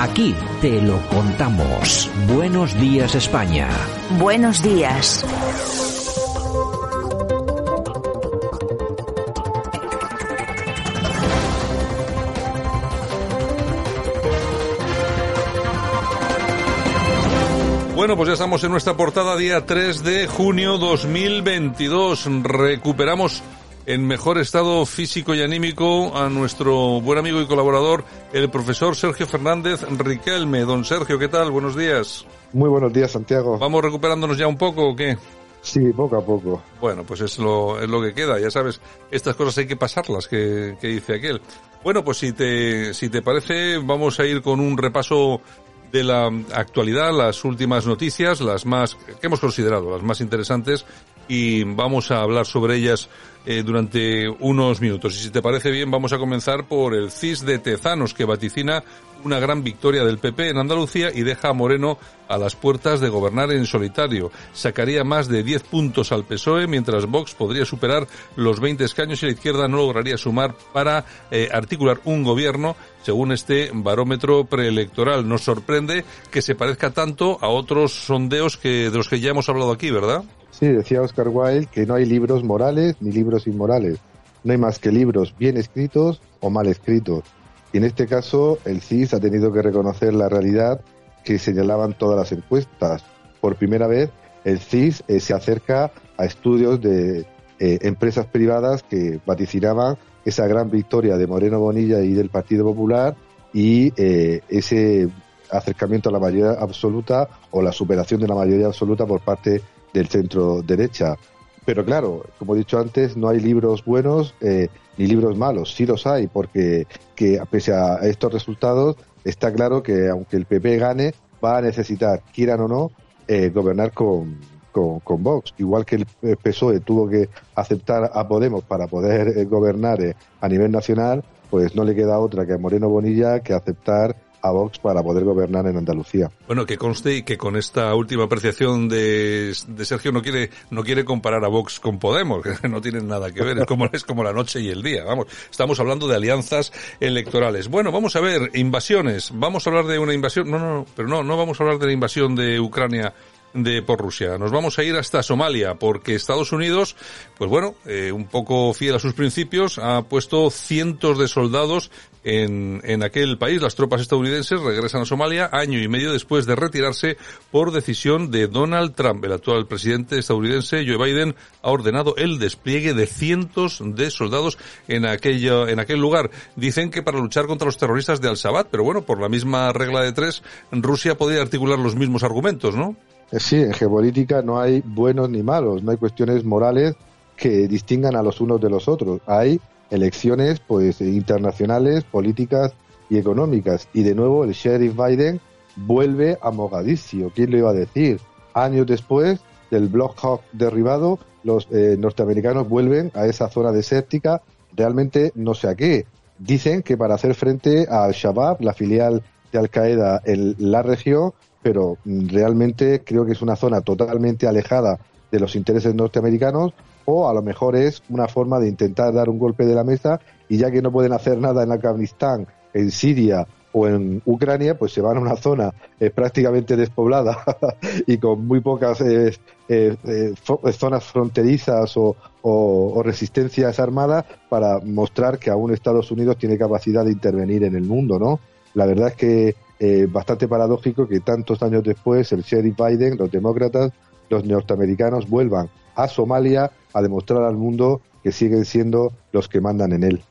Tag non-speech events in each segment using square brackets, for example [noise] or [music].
Aquí te lo contamos. Buenos días España. Buenos días. Bueno, pues ya estamos en nuestra portada día 3 de junio 2022. Recuperamos en mejor estado físico y anímico a nuestro buen amigo y colaborador, el profesor Sergio Fernández Riquelme. Don Sergio, ¿qué tal? Buenos días. Muy buenos días, Santiago. ¿Vamos recuperándonos ya un poco o qué? Sí, poco a poco. Bueno, pues es lo, es lo que queda, ya sabes, estas cosas hay que pasarlas, que, que dice aquel. Bueno, pues si te, si te parece, vamos a ir con un repaso de la actualidad, las últimas noticias, las más que hemos considerado las más interesantes y vamos a hablar sobre ellas eh, durante unos minutos. Y si te parece bien, vamos a comenzar por el CIS de Tezanos, que vaticina una gran victoria del PP en Andalucía y deja a Moreno a las puertas de gobernar en solitario. Sacaría más de 10 puntos al PSOE, mientras Vox podría superar los 20 escaños y la izquierda no lograría sumar para eh, articular un gobierno, según este barómetro preelectoral. Nos sorprende que se parezca tanto a otros sondeos que, de los que ya hemos hablado aquí, ¿verdad? Sí, decía Oscar Wilde que no hay libros morales ni libros inmorales. No hay más que libros bien escritos o mal escritos. Y en este caso, el CIS ha tenido que reconocer la realidad que señalaban todas las encuestas. Por primera vez, el CIS eh, se acerca a estudios de eh, empresas privadas que vaticinaban esa gran victoria de Moreno Bonilla y del Partido Popular y eh, ese acercamiento a la mayoría absoluta o la superación de la mayoría absoluta por parte del centro derecha. Pero claro, como he dicho antes, no hay libros buenos eh, ni libros malos. Sí los hay, porque que pese a estos resultados, está claro que aunque el PP gane, va a necesitar, quieran o no, eh, gobernar con, con, con, Vox. Igual que el PSOE tuvo que aceptar a Podemos para poder eh, gobernar eh, a nivel nacional, pues no le queda otra que a Moreno Bonilla que aceptar a Vox para poder gobernar en Andalucía. Bueno, que conste y que con esta última apreciación de, de, Sergio no quiere no quiere comparar a Vox con Podemos, que [laughs] no tienen nada que ver, es como es como la noche y el día, vamos. Estamos hablando de alianzas electorales. Bueno, vamos a ver invasiones. Vamos a hablar de una invasión. No, no, no, pero no no vamos a hablar de la invasión de Ucrania de por Rusia. Nos vamos a ir hasta Somalia porque Estados Unidos, pues bueno, eh, un poco fiel a sus principios, ha puesto cientos de soldados en, en aquel país. Las tropas estadounidenses regresan a Somalia año y medio después de retirarse por decisión de Donald Trump. El actual presidente estadounidense, Joe Biden, ha ordenado el despliegue de cientos de soldados en aquello, en aquel lugar. Dicen que para luchar contra los terroristas de Al-Shabaab, pero bueno, por la misma regla de tres, Rusia podría articular los mismos argumentos, ¿no? Sí, en geopolítica no hay buenos ni malos, no hay cuestiones morales que distingan a los unos de los otros. Hay elecciones pues internacionales, políticas y económicas. Y de nuevo el sheriff Biden vuelve a Mogadiscio. ¿Quién lo iba a decir? Años después del Block Hawk derribado, los eh, norteamericanos vuelven a esa zona desértica. Realmente no sé a qué. Dicen que para hacer frente al Shabab, la filial de Al Qaeda en la región, pero realmente creo que es una zona totalmente alejada de los intereses norteamericanos o a lo mejor es una forma de intentar dar un golpe de la mesa y ya que no pueden hacer nada en Afganistán, en Siria o en Ucrania, pues se van a una zona eh, prácticamente despoblada [laughs] y con muy pocas eh, eh, zonas fronterizas o, o, o, resistencias armadas para mostrar que aún Estados Unidos tiene capacidad de intervenir en el mundo, ¿no? La verdad es que eh, bastante paradójico que tantos años después el sheriff Biden, los demócratas, los norteamericanos vuelvan a Somalia a demostrar al mundo que siguen siendo los que mandan en él.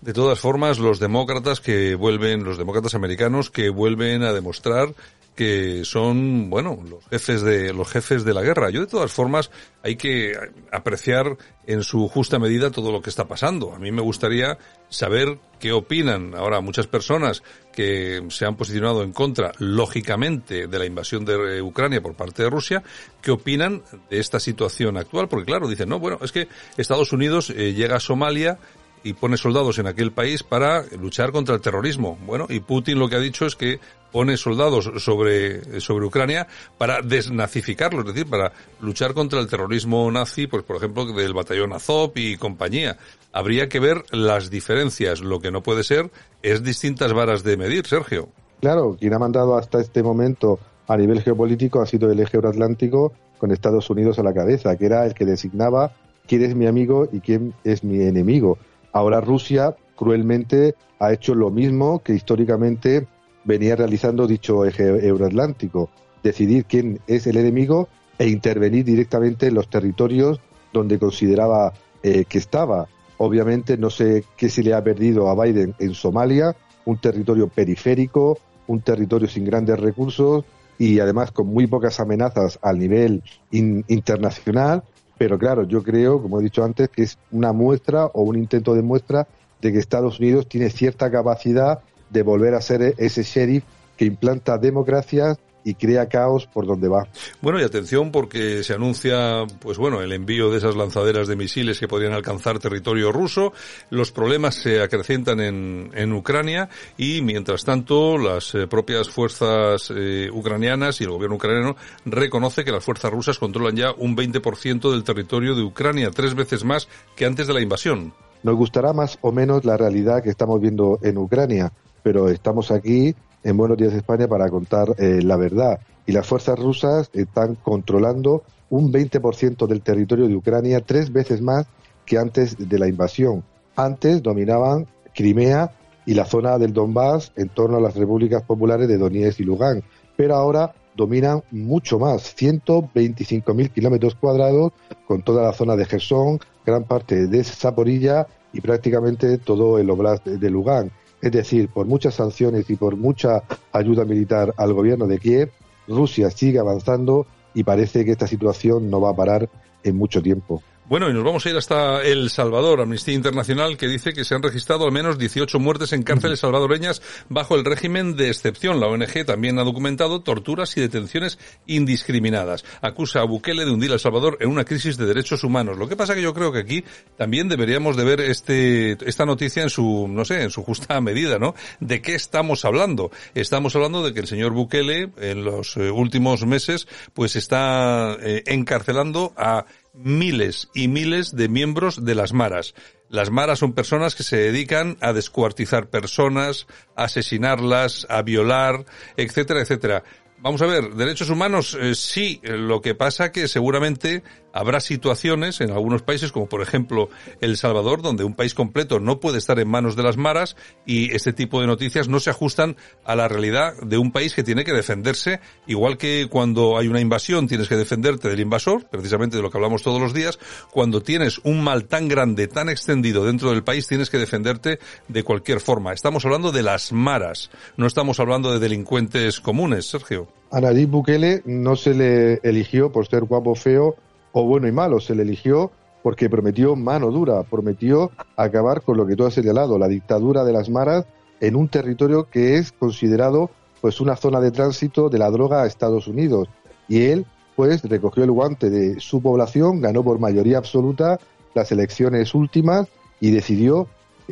De todas formas, los demócratas que vuelven, los demócratas americanos que vuelven a demostrar que son, bueno, los jefes de, los jefes de la guerra. Yo de todas formas hay que apreciar en su justa medida todo lo que está pasando. A mí me gustaría saber qué opinan ahora muchas personas que se han posicionado en contra, lógicamente, de la invasión de Ucrania por parte de Rusia, qué opinan de esta situación actual, porque claro, dicen, no, bueno, es que Estados Unidos eh, llega a Somalia y pone soldados en aquel país para luchar contra el terrorismo. Bueno, y Putin lo que ha dicho es que pone soldados sobre, sobre Ucrania para desnazificarlo, es decir, para luchar contra el terrorismo nazi, pues por ejemplo, del batallón Azov y compañía. Habría que ver las diferencias. Lo que no puede ser es distintas varas de medir, Sergio. Claro, quien ha mandado hasta este momento a nivel geopolítico ha sido el eje euroatlántico con Estados Unidos a la cabeza, que era el que designaba quién es mi amigo y quién es mi enemigo. Ahora Rusia cruelmente ha hecho lo mismo que históricamente venía realizando dicho eje euroatlántico, decidir quién es el enemigo e intervenir directamente en los territorios donde consideraba eh, que estaba. Obviamente no sé qué se le ha perdido a Biden en Somalia, un territorio periférico, un territorio sin grandes recursos y además con muy pocas amenazas al nivel internacional. Pero claro, yo creo, como he dicho antes, que es una muestra o un intento de muestra de que Estados Unidos tiene cierta capacidad de volver a ser ese sheriff que implanta democracias y crea caos por donde va. Bueno, y atención porque se anuncia, pues bueno, el envío de esas lanzaderas de misiles que podrían alcanzar territorio ruso. Los problemas se acrecentan en, en Ucrania y mientras tanto las eh, propias fuerzas eh, ucranianas y el gobierno ucraniano reconoce que las fuerzas rusas controlan ya un 20% del territorio de Ucrania, tres veces más que antes de la invasión. Nos gustará más o menos la realidad que estamos viendo en Ucrania, pero estamos aquí en Buenos Días España para contar eh, la verdad. Y las fuerzas rusas están controlando un 20% del territorio de Ucrania, tres veces más que antes de la invasión. Antes dominaban Crimea y la zona del Donbass en torno a las repúblicas populares de Donetsk y Lugansk, pero ahora dominan mucho más, 125.000 kilómetros cuadrados, con toda la zona de Gerson, gran parte de Zaporilla y prácticamente todo el oblast de Lugansk. Es decir, por muchas sanciones y por mucha ayuda militar al gobierno de Kiev, Rusia sigue avanzando y parece que esta situación no va a parar en mucho tiempo. Bueno, y nos vamos a ir hasta El Salvador, Amnistía Internacional, que dice que se han registrado al menos 18 muertes en cárceles salvadoreñas bajo el régimen de excepción. La ONG también ha documentado torturas y detenciones indiscriminadas. Acusa a Bukele de hundir a El Salvador en una crisis de derechos humanos. Lo que pasa que yo creo que aquí también deberíamos de ver este, esta noticia en su, no sé, en su justa [laughs] medida, ¿no? ¿De qué estamos hablando? Estamos hablando de que el señor Bukele en los eh, últimos meses pues está eh, encarcelando a miles y miles de miembros de las maras. Las maras son personas que se dedican a descuartizar personas, a asesinarlas, a violar, etcétera, etcétera. Vamos a ver, derechos humanos eh, sí, lo que pasa que seguramente habrá situaciones en algunos países, como por ejemplo El Salvador, donde un país completo no puede estar en manos de las maras y este tipo de noticias no se ajustan a la realidad de un país que tiene que defenderse, igual que cuando hay una invasión tienes que defenderte del invasor, precisamente de lo que hablamos todos los días, cuando tienes un mal tan grande, tan extendido dentro del país, tienes que defenderte de cualquier forma. Estamos hablando de las maras, no estamos hablando de delincuentes comunes, Sergio. A Bukele no se le eligió por ser guapo feo o bueno y malo, se le eligió porque prometió mano dura, prometió acabar con lo que tú has señalado, la dictadura de las maras en un territorio que es considerado pues una zona de tránsito de la droga a Estados Unidos. Y él pues recogió el guante de su población, ganó por mayoría absoluta las elecciones últimas y decidió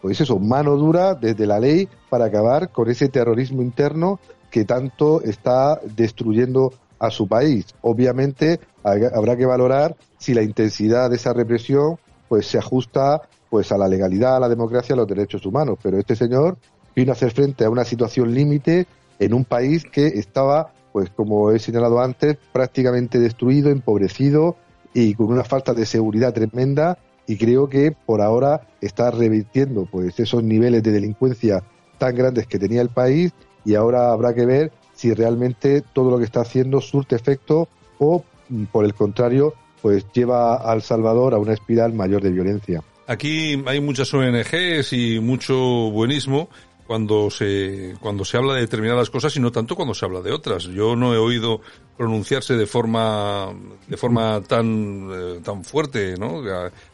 pues eso, mano dura desde la ley para acabar con ese terrorismo interno que tanto está destruyendo a su país. Obviamente habrá que valorar si la intensidad de esa represión pues se ajusta pues a la legalidad, a la democracia, a los derechos humanos. Pero este señor vino a hacer frente a una situación límite en un país que estaba, pues como he señalado antes, prácticamente destruido, empobrecido y con una falta de seguridad tremenda. Y creo que por ahora está revirtiendo pues esos niveles de delincuencia tan grandes que tenía el país y ahora habrá que ver si realmente todo lo que está haciendo surte efecto o, mm, por el contrario, pues lleva a El Salvador a una espiral mayor de violencia. Aquí hay muchas ONGs y mucho buenismo cuando se cuando se habla de determinadas cosas y no tanto cuando se habla de otras. Yo no he oído pronunciarse de forma de forma tan eh, tan fuerte, ¿no?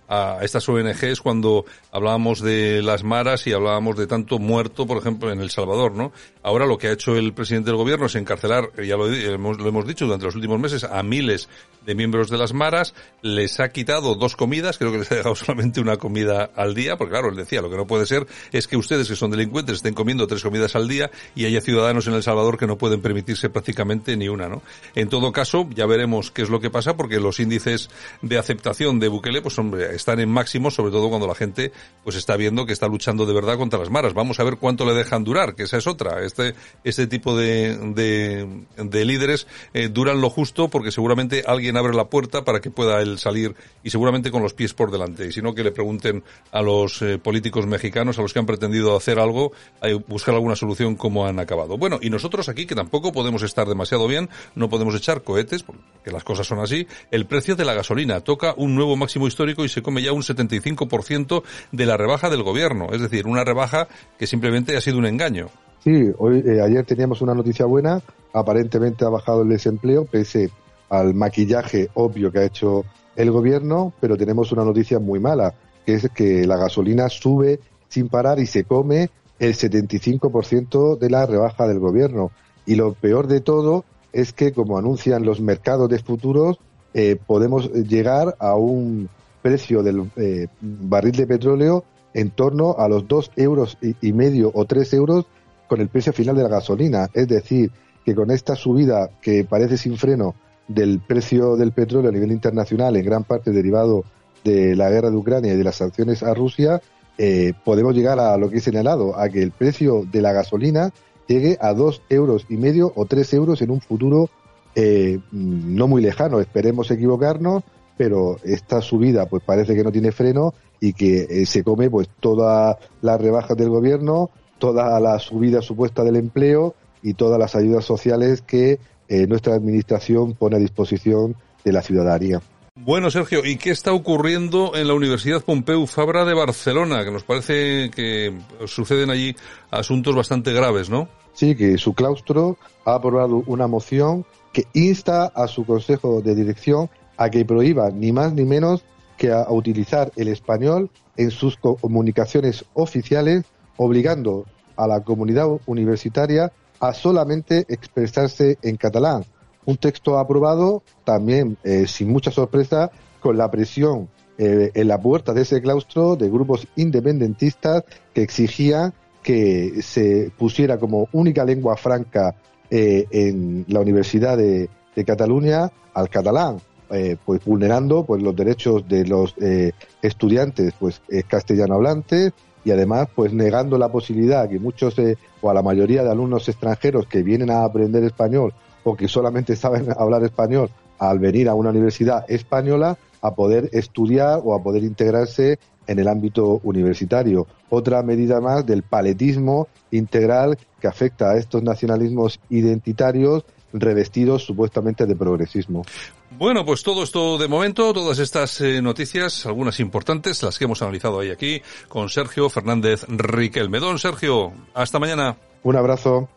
A estas ONGs cuando hablábamos de las maras y hablábamos de tanto muerto, por ejemplo, en El Salvador, ¿no? Ahora lo que ha hecho el presidente del gobierno es encarcelar, ya lo, hemos, dicho durante los últimos meses, a miles de miembros de las maras, les ha quitado dos comidas, creo que les ha dejado [laughs] solamente una comida al día, porque claro, él decía, lo que no puede ser es que ustedes que son delincuentes estén comiendo tres comidas al día y haya ciudadanos en El Salvador que no pueden permitirse prácticamente ni una, ¿no? En todo caso, ya veremos qué es lo que pasa porque los índices de aceptación de Bukele, pues hombre, están en máximo, sobre todo cuando la gente pues está viendo que está luchando de verdad contra las maras. Vamos a ver cuánto le dejan durar, que esa es otra. Este, este tipo de, de, de líderes eh, duran lo justo porque seguramente alguien abre la puerta para que pueda él salir y seguramente con los pies por delante. Y si no, que le pregunten a los eh, políticos mexicanos, a los que han pretendido hacer algo, a buscar alguna solución cómo han acabado. Bueno, y nosotros aquí, que tampoco podemos estar demasiado bien, no podemos echar cohetes, porque las cosas son así, el precio de la gasolina toca un nuevo máximo histórico y se come ya un 75% de la rebaja del gobierno. Es decir, una rebaja que simplemente ha sido un engaño. Sí, hoy, eh, ayer teníamos una noticia buena. Aparentemente ha bajado el desempleo, pese al maquillaje obvio que ha hecho el gobierno, pero tenemos una noticia muy mala, que es que la gasolina sube sin parar y se come el 75% de la rebaja del gobierno. Y lo peor de todo es que, como anuncian los mercados de futuros, eh, podemos llegar a un precio del eh, barril de petróleo en torno a los dos euros y, medio o tres euros con el precio final de la gasolina. Es decir, que con esta subida que parece sin freno del precio del petróleo a nivel internacional, en gran parte derivado de la guerra de Ucrania y de las sanciones a Rusia, eh, podemos llegar a lo que he señalado, a que el precio de la gasolina llegue a dos euros y medio o tres euros en un futuro eh, no muy lejano. Esperemos equivocarnos, pero esta subida pues parece que no tiene freno y que eh, se come pues todas las rebajas del gobierno, toda la subida supuesta del empleo y todas las ayudas sociales que nuestra administración pone a disposición de la ciudadanía. Bueno, Sergio, ¿y qué está ocurriendo en la Universidad Pompeu Fabra de Barcelona? Que nos parece que suceden allí asuntos bastante graves, ¿no? Sí, que su claustro ha aprobado una moción que insta a su consejo de dirección a que prohíba ni más ni menos que a utilizar el español en sus comunicaciones oficiales, obligando a la comunidad universitaria a solamente expresarse en catalán. Un texto aprobado también eh, sin mucha sorpresa con la presión eh, en la puerta de ese claustro de grupos independentistas que exigían que se pusiera como única lengua franca eh, en la Universidad de, Cataluña al catalán, pues vulnerando pues los derechos de los estudiantes pues castellano hablantes y además pues negando la posibilidad que muchos o a la mayoría de alumnos extranjeros que vienen a aprender español o que solamente [laughs] saben hablar español al venir a una universidad española a poder estudiar o a poder integrarse en el ámbito universitario. Otra medida más del paletismo integral que afecta a estos nacionalismos identitarios revestidos supuestamente de progresismo. Bueno, pues todo esto de momento, todas estas eh, noticias, algunas importantes, las que hemos analizado hoy aquí con Sergio Fernández Riquelme. Don Sergio, hasta mañana. Un abrazo.